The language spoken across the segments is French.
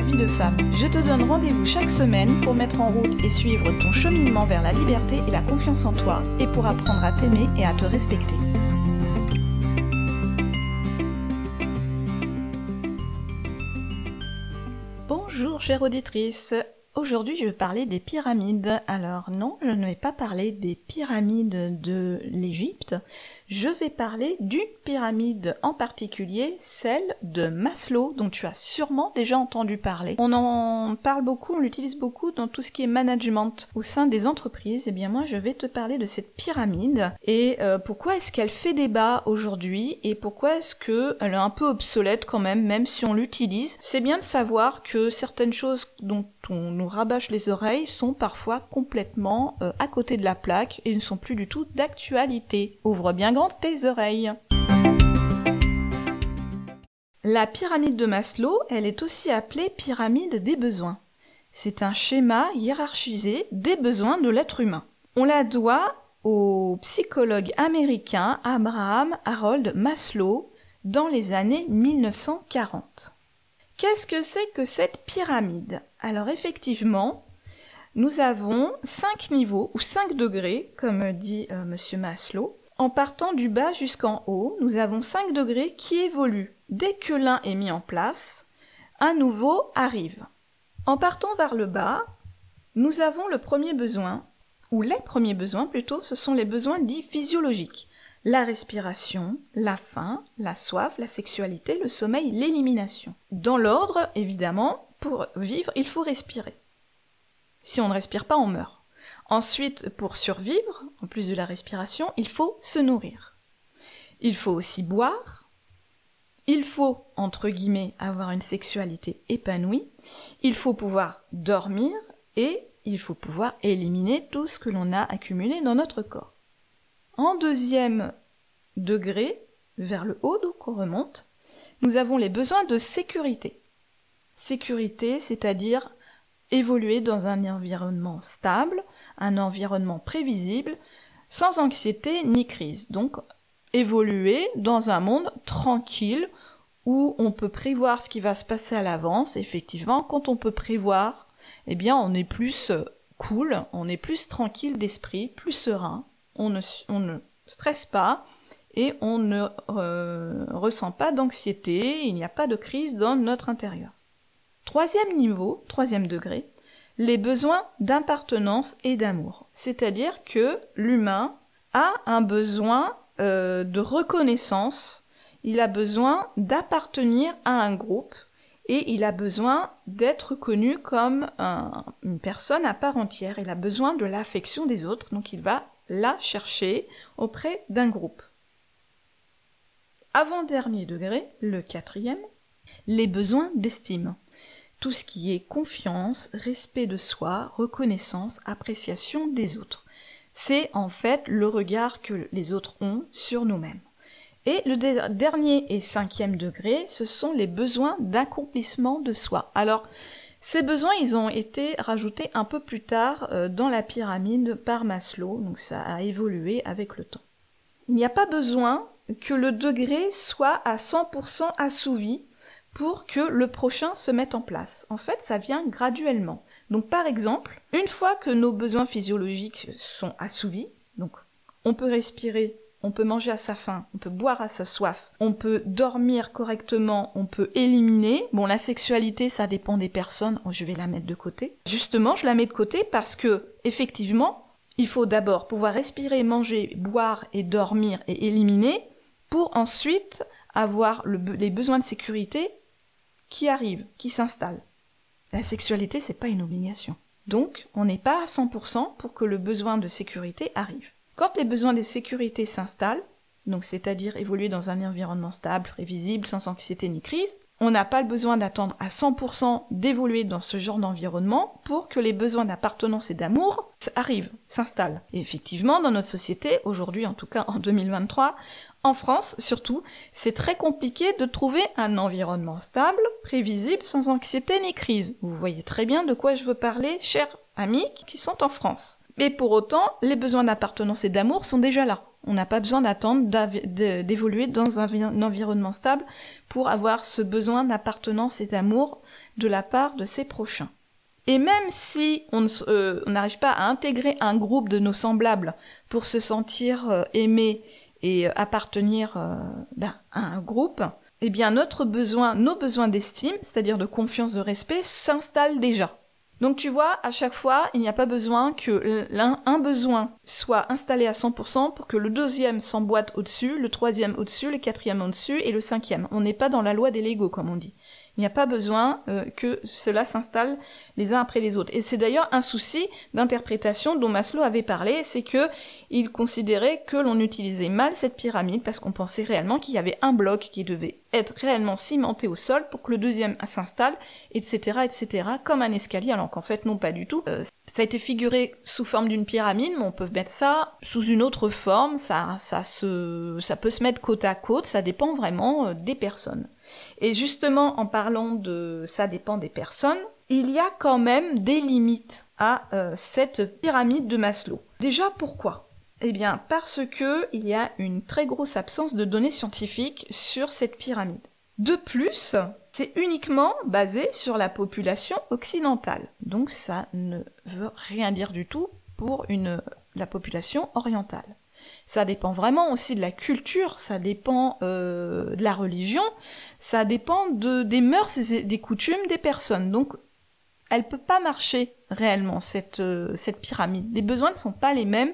vie de femme. Je te donne rendez-vous chaque semaine pour mettre en route et suivre ton cheminement vers la liberté et la confiance en toi et pour apprendre à t'aimer et à te respecter. Bonjour chère auditrice, Aujourd'hui, je vais parler des pyramides. Alors non, je ne vais pas parler des pyramides de l'Égypte. Je vais parler d'une pyramide en particulier, celle de Maslow, dont tu as sûrement déjà entendu parler. On en parle beaucoup, on l'utilise beaucoup dans tout ce qui est management au sein des entreprises. Et eh bien moi, je vais te parler de cette pyramide et euh, pourquoi est-ce qu'elle fait débat aujourd'hui et pourquoi est-ce qu'elle est un peu obsolète quand même, même si on l'utilise. C'est bien de savoir que certaines choses dont on rabâche les oreilles sont parfois complètement euh, à côté de la plaque et ne sont plus du tout d'actualité. Ouvre bien grand tes oreilles. La pyramide de Maslow, elle est aussi appelée pyramide des besoins. C'est un schéma hiérarchisé des besoins de l'être humain. On la doit au psychologue américain Abraham Harold Maslow dans les années 1940. Qu'est-ce que c'est que cette pyramide? Alors effectivement, nous avons cinq niveaux ou cinq degrés, comme dit euh, Monsieur Maslow. En partant du bas jusqu'en haut, nous avons cinq degrés qui évoluent. Dès que l'un est mis en place, un nouveau arrive. En partant vers le bas, nous avons le premier besoin, ou les premiers besoins plutôt, ce sont les besoins dits physiologiques la respiration, la faim, la soif, la sexualité, le sommeil, l'élimination. Dans l'ordre, évidemment, pour vivre, il faut respirer. Si on ne respire pas, on meurt. Ensuite, pour survivre, en plus de la respiration, il faut se nourrir. Il faut aussi boire. Il faut, entre guillemets, avoir une sexualité épanouie. Il faut pouvoir dormir et il faut pouvoir éliminer tout ce que l'on a accumulé dans notre corps. En deuxième degré, vers le haut, donc on remonte, nous avons les besoins de sécurité. Sécurité, c'est-à-dire évoluer dans un environnement stable, un environnement prévisible, sans anxiété ni crise. Donc évoluer dans un monde tranquille où on peut prévoir ce qui va se passer à l'avance. Effectivement, quand on peut prévoir, eh bien on est plus cool, on est plus tranquille d'esprit, plus serein, on ne, stresse pas et on ne euh, ressent pas d'anxiété, il n'y a pas de crise dans notre intérieur. Troisième niveau, troisième degré, les besoins d'appartenance et d'amour. C'est-à-dire que l'humain a un besoin euh, de reconnaissance, il a besoin d'appartenir à un groupe et il a besoin d'être connu comme une personne à part entière. Il a besoin de l'affection des autres, donc il va la chercher auprès d'un groupe. Avant-dernier degré, le quatrième, les besoins d'estime. Tout ce qui est confiance, respect de soi, reconnaissance, appréciation des autres. C'est en fait le regard que les autres ont sur nous-mêmes. Et le dernier et cinquième degré, ce sont les besoins d'accomplissement de soi. Alors, ces besoins, ils ont été rajoutés un peu plus tard euh, dans la pyramide par Maslow, donc ça a évolué avec le temps. Il n'y a pas besoin que le degré soit à 100% assouvi pour que le prochain se mette en place. En fait, ça vient graduellement. Donc par exemple, une fois que nos besoins physiologiques sont assouvis, donc on peut respirer on peut manger à sa faim, on peut boire à sa soif, on peut dormir correctement, on peut éliminer. Bon, la sexualité, ça dépend des personnes, oh, je vais la mettre de côté. Justement, je la mets de côté parce que, effectivement, il faut d'abord pouvoir respirer, manger, boire et dormir et éliminer pour ensuite avoir les besoins de sécurité qui arrivent, qui s'installent. La sexualité, c'est pas une obligation. Donc, on n'est pas à 100% pour que le besoin de sécurité arrive. Quand les besoins de sécurité s'installent, donc c'est-à-dire évoluer dans un environnement stable, prévisible, sans anxiété ni crise, On n'a pas le besoin d'attendre à 100% d'évoluer dans ce genre d'environnement pour que les besoins d'appartenance et d'amour arrivent, s'installent. Et effectivement, dans notre société, aujourd'hui en tout cas en 2023, en France surtout, c'est très compliqué de trouver un environnement stable, prévisible, sans anxiété ni crise. Vous voyez très bien de quoi je veux parler, chers amis qui sont en France. Mais pour autant, les besoins d'appartenance et d'amour sont déjà là. On n'a pas besoin d'attendre d'évoluer dans un, environnement stable pour avoir ce besoin d'appartenance et d'amour de la part de ses prochains. Et même si on euh, n'arrive pas à intégrer un groupe de nos semblables pour se sentir euh, aimé et euh, appartenir ben, à un groupe, eh bien notre besoin, nos besoins d'estime, c'est-à-dire de confiance, de respect, s'installent déjà. Donc tu vois, à chaque fois, il n'y a pas besoin que l'un un besoin soit installé à 100% pour que le deuxième s'emboîte au-dessus, le troisième au-dessus, le quatrième au-dessus et le cinquième. On n'est pas dans la loi des Lego comme on dit. Il n'y a pas besoin euh, que cela s'installe les uns après les autres. Et c'est d'ailleurs un souci d'interprétation dont Maslow avait parlé, c'est que il considérait que l'on utilisait mal cette pyramide parce qu'on pensait réellement qu'il y avait un bloc qui devait être réellement cimenté au sol pour que le deuxième s'installe, etc., etc., comme un escalier, alors qu'en fait non pas du tout. Euh, ça a été figuré sous forme d'une pyramide, mais on peut mettre ça sous une autre forme, ça, ça, peut se mettre côte à côte, ça dépend vraiment euh, des personnes. Et justement, en parlant de ça dépend des personnes, il y a quand même des limites à euh, cette pyramide de Maslow. Déjà, pourquoi? Eh bien, parce que il y a une très grosse absence de données scientifiques sur cette pyramide. De plus, c'est uniquement basé sur la population occidentale. Donc ça ne veut rien dire du tout pour la population orientale. Ça dépend vraiment aussi de la culture, ça dépend euh, de la religion, ça dépend de, des mœurs et des coutumes des personnes. Donc, elle peut pas marcher réellement cette, euh, cette pyramide. Les besoins ne sont pas les mêmes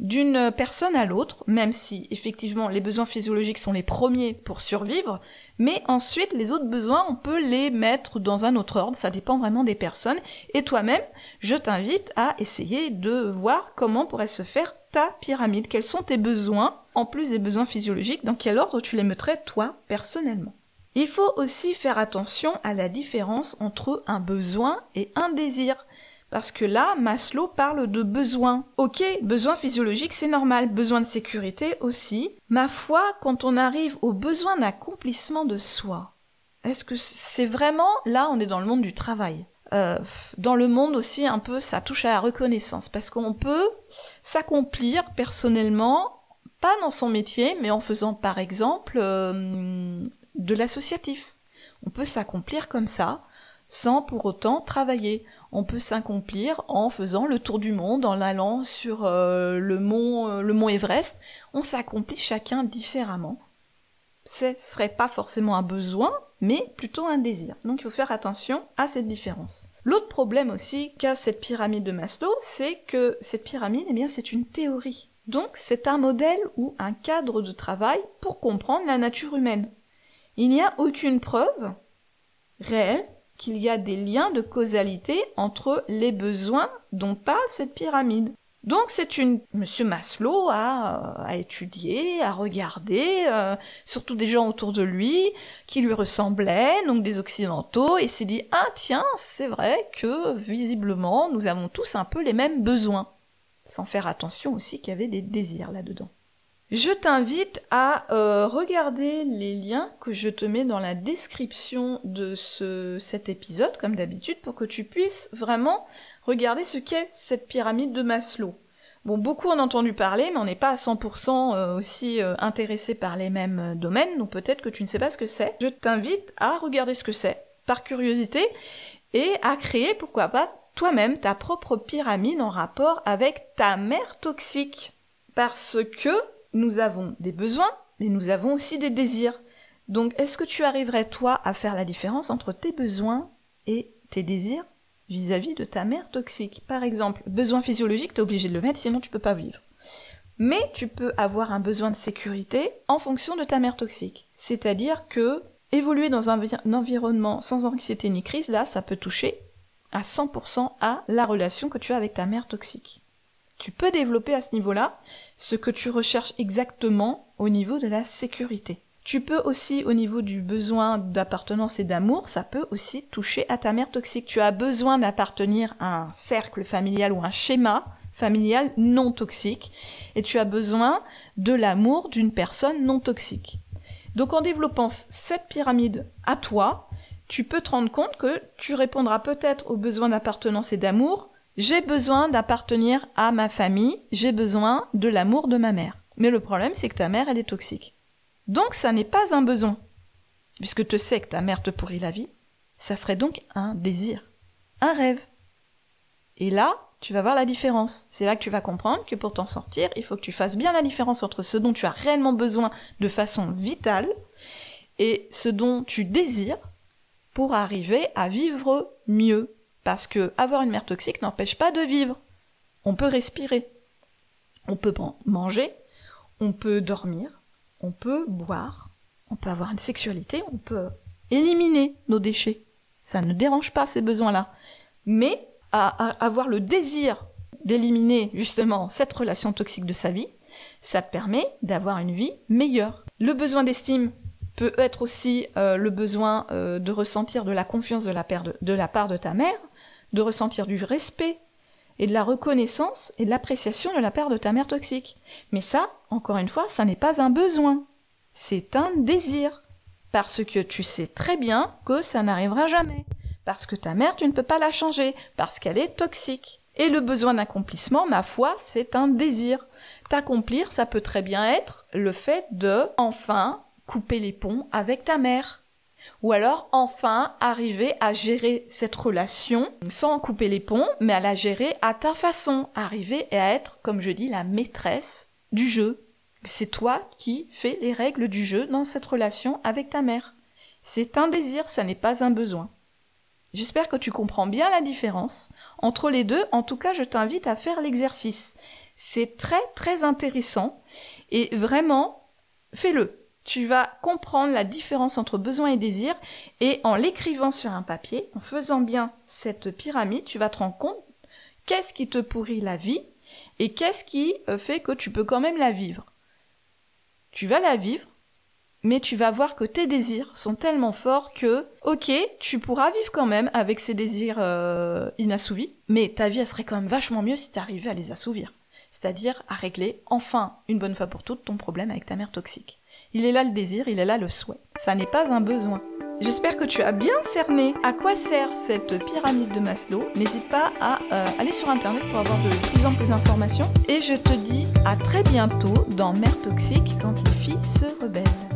d'une personne à l'autre, même si effectivement les besoins physiologiques sont les premiers pour survivre, mais ensuite les autres besoins on peut les mettre dans un autre ordre, ça dépend vraiment des personnes, et toi-même je t'invite à essayer de voir comment pourrait se faire ta pyramide, quels sont tes besoins, en plus des besoins physiologiques, dans quel ordre tu les mettrais toi personnellement? Il faut aussi faire attention à la différence entre un besoin et un désir. Parce que là, Maslow parle de besoin. Ok, besoin physiologique, c'est normal. Besoin de sécurité aussi. Ma foi, quand on arrive au besoin d'accomplissement de soi, est-ce que c'est vraiment... Là, on est dans le monde du travail? Euh, dans le monde aussi, un peu, ça touche à la reconnaissance. Parce qu'on peut s'accomplir personnellement, pas dans son métier, mais en faisant par exemple euh, de l'associatif. On peut s'accomplir comme ça, sans pour autant travailler. On peut s'accomplir en faisant le tour du monde, en allant sur euh, le mont, le mont Everest. On s'accomplit chacun différemment. Ce serait pas forcément un besoin, mais plutôt un désir. Donc il faut faire attention à cette différence. L'autre problème aussi qu'a cette pyramide de Maslow, c'est que cette pyramide, eh bien, c'est une théorie. Donc c'est un modèle ou un cadre de travail pour comprendre la nature humaine. Il n'y a aucune preuve réelle qu'il y a des liens de causalité entre les besoins dont parle cette pyramide. Donc c'est une Monsieur Maslow a, a étudié, a regardé, euh, surtout des gens autour de lui qui lui ressemblaient, donc des occidentaux, et s'est dit ah tiens c'est vrai que visiblement nous avons tous un peu les mêmes besoins, sans faire attention aussi qu'il y avait des désirs là-dedans. Je t'invite à euh, regarder les liens que je te mets dans la description de ce, cet épisode, comme d'habitude, pour que tu puisses vraiment regarder ce qu'est cette pyramide de Maslow. Bon, beaucoup en ont entendu parler, mais on n'est pas à 100% euh, aussi euh, intéressé par les mêmes domaines, donc peut-être que tu ne sais pas ce que c'est. Je t'invite à regarder ce que c'est, par curiosité, et à créer, pourquoi pas, toi-même ta propre pyramide en rapport avec ta mère toxique. Parce que nous avons des besoins, mais nous avons aussi des désirs. Donc, est-ce que tu arriverais, toi, à faire la différence entre tes besoins et tes désirs? Vis-à-vis de ta mère toxique Par exemple, besoin physiologique, tu es obligé de le mettre, sinon tu peux pas vivre. Mais tu peux avoir un besoin de sécurité en fonction de ta mère toxique. C'est-à-dire que évoluer dans un, un environnement sans anxiété ni crise, là, ça peut toucher à 100% à la relation que tu as avec ta mère toxique. Tu peux développer à ce niveau-là ce que tu recherches exactement au niveau de la sécurité. Tu peux aussi, au niveau du besoin d'appartenance et d'amour, ça peut aussi toucher à ta mère toxique. Tu as besoin d'appartenir à un cercle familial ou un schéma familial non toxique et tu as besoin de l'amour d'une personne non toxique. Donc en développant cette pyramide à toi, tu peux te rendre compte que tu répondras peut-être aux besoins d'appartenance et d'amour. J'ai besoin d'appartenir à ma famille, j'ai besoin de l'amour de ma mère. Mais le problème, c'est que ta mère, elle est toxique. Donc ça n'est pas un besoin. Puisque tu sais que ta mère te pourrit la vie, ça serait donc un désir, un rêve. Et là, tu vas voir la différence. C'est là que tu vas comprendre que pour t'en sortir, il faut que tu fasses bien la différence entre ce dont tu as réellement besoin de façon vitale et ce dont tu désires pour arriver à vivre mieux. Parce que avoir une mère toxique n'empêche pas de vivre. On peut respirer. On peut manger. On peut dormir on peut boire, on peut avoir une sexualité, on peut éliminer nos déchets. Ça ne dérange pas ces besoins-là. Mais à, avoir le désir d'éliminer justement cette relation toxique de sa vie, ça te permet d'avoir une vie meilleure. Le besoin d'estime peut être aussi euh, le besoin euh, de ressentir de la confiance de la, de la part de ta mère, de ressentir du respect et de la reconnaissance et de l'appréciation de la part de ta mère toxique. Mais ça, encore une fois, ça n'est pas un besoin, c'est un désir. Parce que tu sais très bien que ça n'arrivera jamais. Parce que ta mère, tu ne peux pas la changer, parce qu'elle est toxique. Et le besoin d'accomplissement, ma foi, c'est un désir. T'accomplir, ça peut très bien être le fait de, enfin, couper les ponts avec ta mère. Ou alors enfin arriver à gérer cette relation sans couper les ponts, mais à la gérer à ta façon, arriver à être, comme je dis, la maîtresse du jeu. C'est toi qui fais les règles du jeu dans cette relation avec ta mère. C'est un désir, ça n'est pas un besoin. J'espère que tu comprends bien la différence entre les deux. En tout cas, je t'invite à faire l'exercice. C'est très très intéressant et vraiment, fais-le tu vas comprendre la différence entre besoin et désir et en l'écrivant sur un papier, en faisant bien cette pyramide, tu vas te rendre compte qu'est-ce qui te pourrit la vie et qu'est-ce qui euh, fait que tu peux quand même la vivre. Tu vas la vivre, mais tu vas voir que tes désirs sont tellement forts que, ok, tu pourras vivre quand même avec ces désirs euh, inassouvis, mais ta vie serait quand même vachement mieux si tu arrivais à les assouvir. C'est-à-dire à régler enfin une bonne fois pour toutes ton problème avec ta mère toxique. Il est là le désir, il est là le souhait. Ça n'est pas un besoin. J'espère que tu as bien cerné à quoi sert cette pyramide de Maslow. N'hésite pas à euh, aller sur internet pour avoir de plus en plus d'informations. Et je te dis à très bientôt dans Mère Toxique quand les filles se rebellent.